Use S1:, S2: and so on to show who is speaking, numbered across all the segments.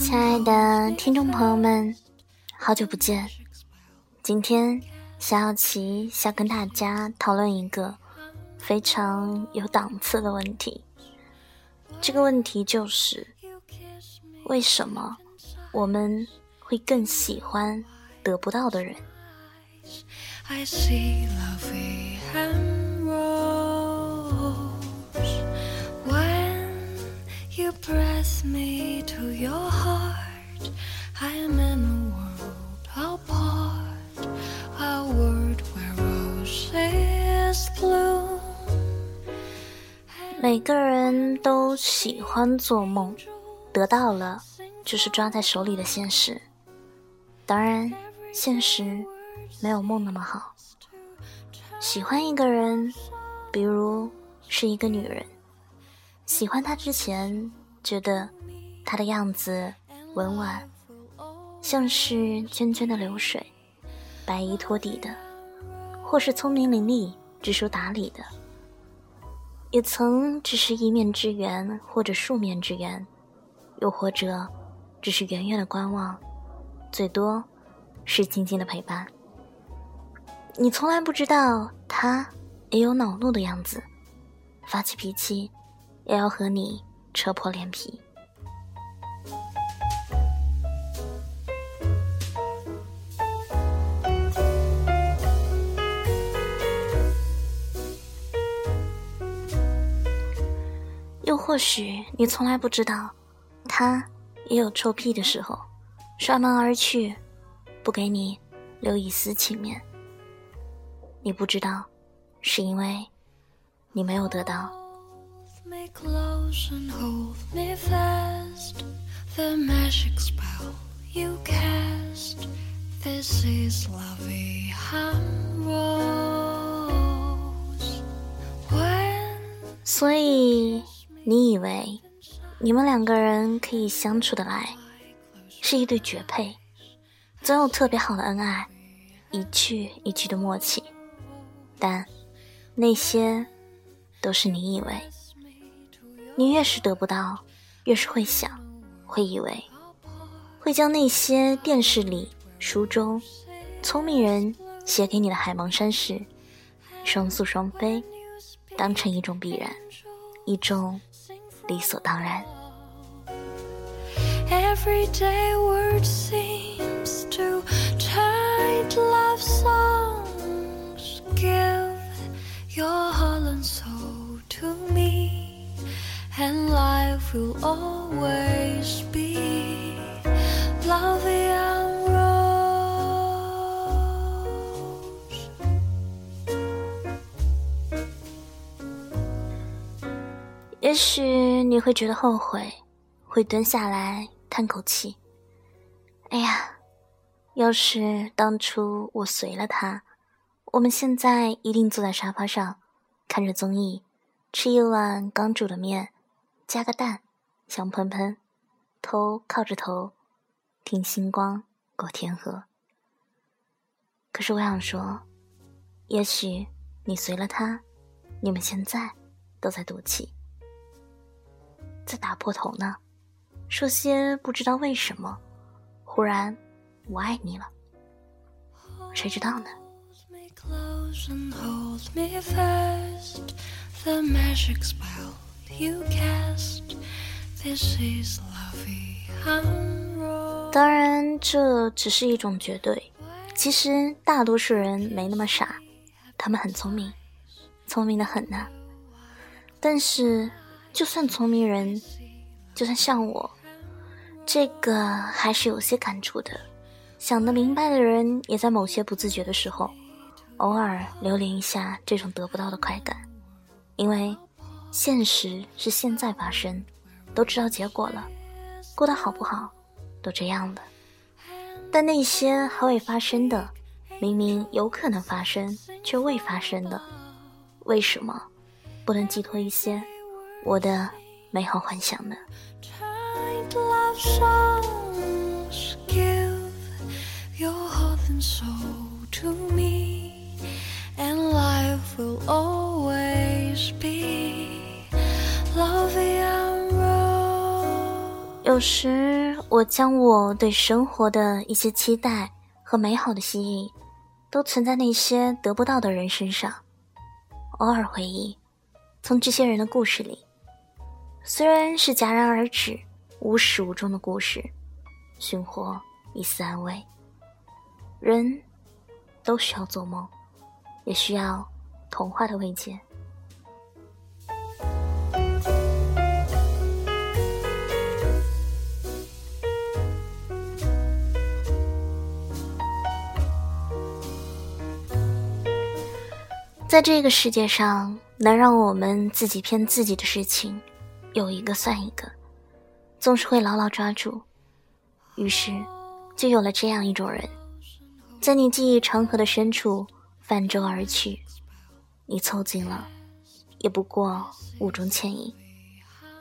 S1: 亲爱的听众朋友们，好久不见。今天小小琪想跟大家讨论一个非常有档次的问题。这个问题就是：为什么我们会更喜欢得不到的人？每个人都喜欢做梦，得到了就是抓在手里的现实。当然，现实没有梦那么好。喜欢一个人，比如是一个女人。喜欢他之前，觉得他的样子温婉，像是涓涓的流水，白衣拖地的，或是聪明伶俐、知书达理的，也曾只是一面之缘，或者数面之缘，又或者只是远远的观望，最多是静静的陪伴。你从来不知道他也有恼怒的样子，发起脾气。也要和你扯破脸皮。又或许你从来不知道，他也有臭屁的时候，摔门而去，不给你留一丝情面。你不知道，是因为你没有得到。所以，你以为你们两个人可以相处的来，是一对绝配，总有特别好的恩爱，一句一句的默契，但那些都是你以为。你越是得不到，越是会想，会以为，会将那些电视里、书中聪明人写给你的海盲山事、双宿双飞，当成一种必然，一种理所当然。and will always be love and rose. 也许你会觉得后悔会蹲下来叹口气。哎呀要是当初我随了他我们现在一定坐在沙发上看着综艺吃一碗刚煮的面加个蛋，香喷喷，头靠着头，听星光过天河。可是我想说，也许你随了他，你们现在都在赌气，在打破头呢，说些不知道为什么，忽然我爱你了，谁知道呢？当然，这只是一种绝对。其实大多数人没那么傻，他们很聪明，聪明的很呢。但是，就算聪明人，就算像我，这个还是有些感触的。想得明白的人，也在某些不自觉的时候，偶尔留恋一下这种得不到的快感，因为。现实是现在发生，都知道结果了，过得好不好，都这样了。但那些还未发生的，明明有可能发生却未发生的，为什么不能寄托一些我的美好幻想呢？有时，我将我对生活的一些期待和美好的希冀，都存在那些得不到的人身上。偶尔回忆，从这些人的故事里，虽然是戛然而止、无始无终的故事，寻获一丝安慰。人都需要做梦，也需要童话的慰藉。在这个世界上，能让我们自己骗自己的事情，有一个算一个，总是会牢牢抓住。于是，就有了这样一种人，在你记忆长河的深处泛舟而去。你凑近了，也不过雾中倩影；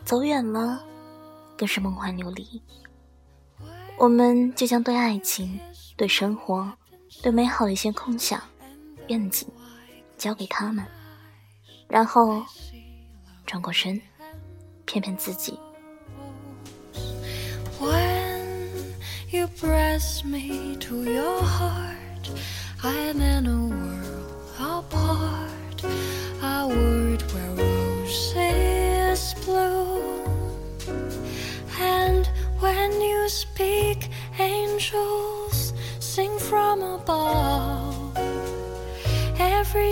S1: 走远了，更是梦幻流离。我们就将对爱情、对生活、对美好的一些空想、愿景。交给他们，然后转过身，骗骗自己。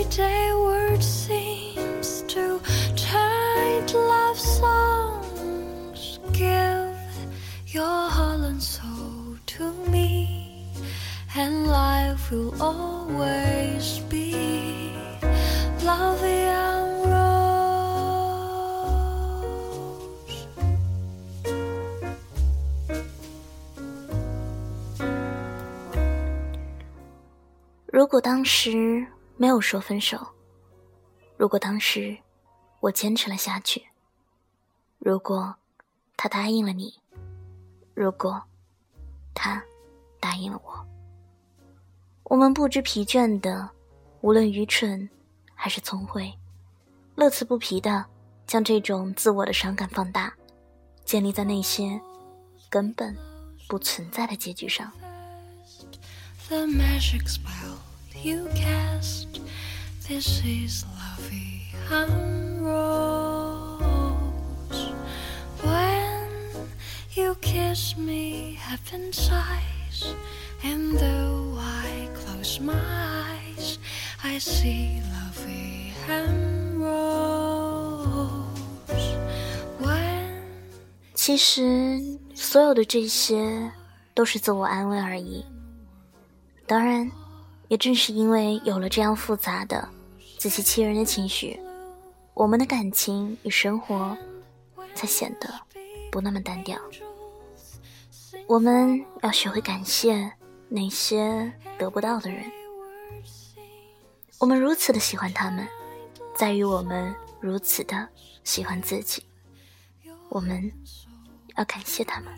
S1: everyday word seems to turn into love songs. Give your heart and soul to me, and life will always be love and rose. 如果当时 没有说分手。如果当时我坚持了下去，如果他答应了你，如果他答应了我，我们不知疲倦的，无论愚蠢还是聪慧，乐此不疲的将这种自我的伤感放大，建立在那些根本不存在的结局上。This is lovey and rose. When you kiss me, heaven sighs, and though I close my eyes, I see lovey and rose. When 其实，所有的这些都是自我安慰而已。当然。也正是因为有了这样复杂的、自欺欺人的情绪，我们的感情与生活才显得不那么单调。我们要学会感谢那些得不到的人。我们如此的喜欢他们，在于我们如此的喜欢自己。我们要感谢他们。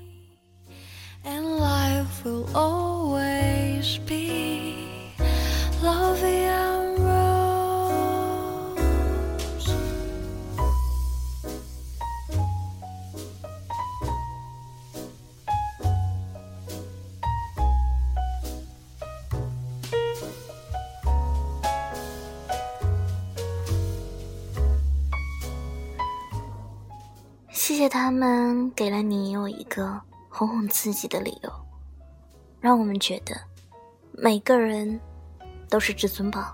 S1: 谢谢他们给了你我一个哄哄自己的理由，让我们觉得每个人。都是至尊宝。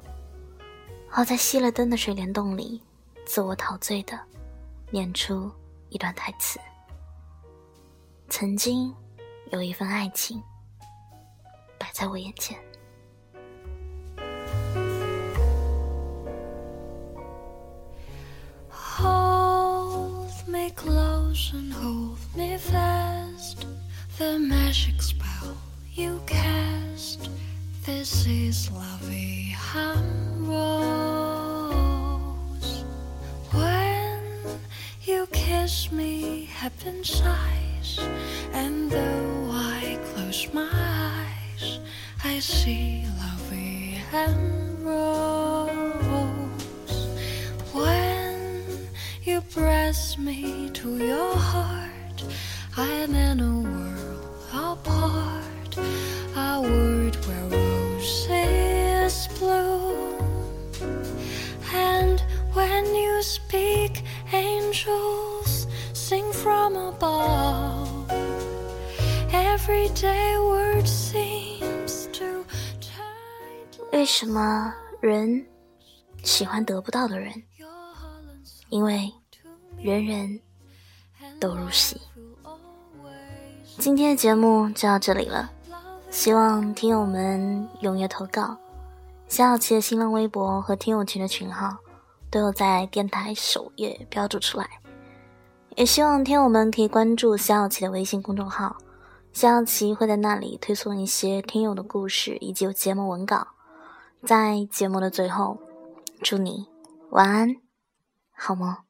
S1: 好在熄了灯的水帘洞里，自我陶醉的念出一段台词：曾经有一份爱情摆在我眼前。This is lovey rose. When you kiss me, heaven sighs, and though I close my eyes, I see lovey and. press me to your heart,
S2: I'm in a world apart, a world where roses bloom. And when you speak, angels sing from above. Everyday word seems to turn
S1: 为什么人喜欢得不到的人？因为 人人都如戏。今天的节目就到这里了，希望听友们踊跃投稿。夏小琪的新浪微博和听友群的群号都有在电台首页标注出来，也希望听友们可以关注夏小琪的微信公众号，夏小琪会在那里推送一些听友的故事以及节目文稿。在节目的最后，祝你晚安，好梦。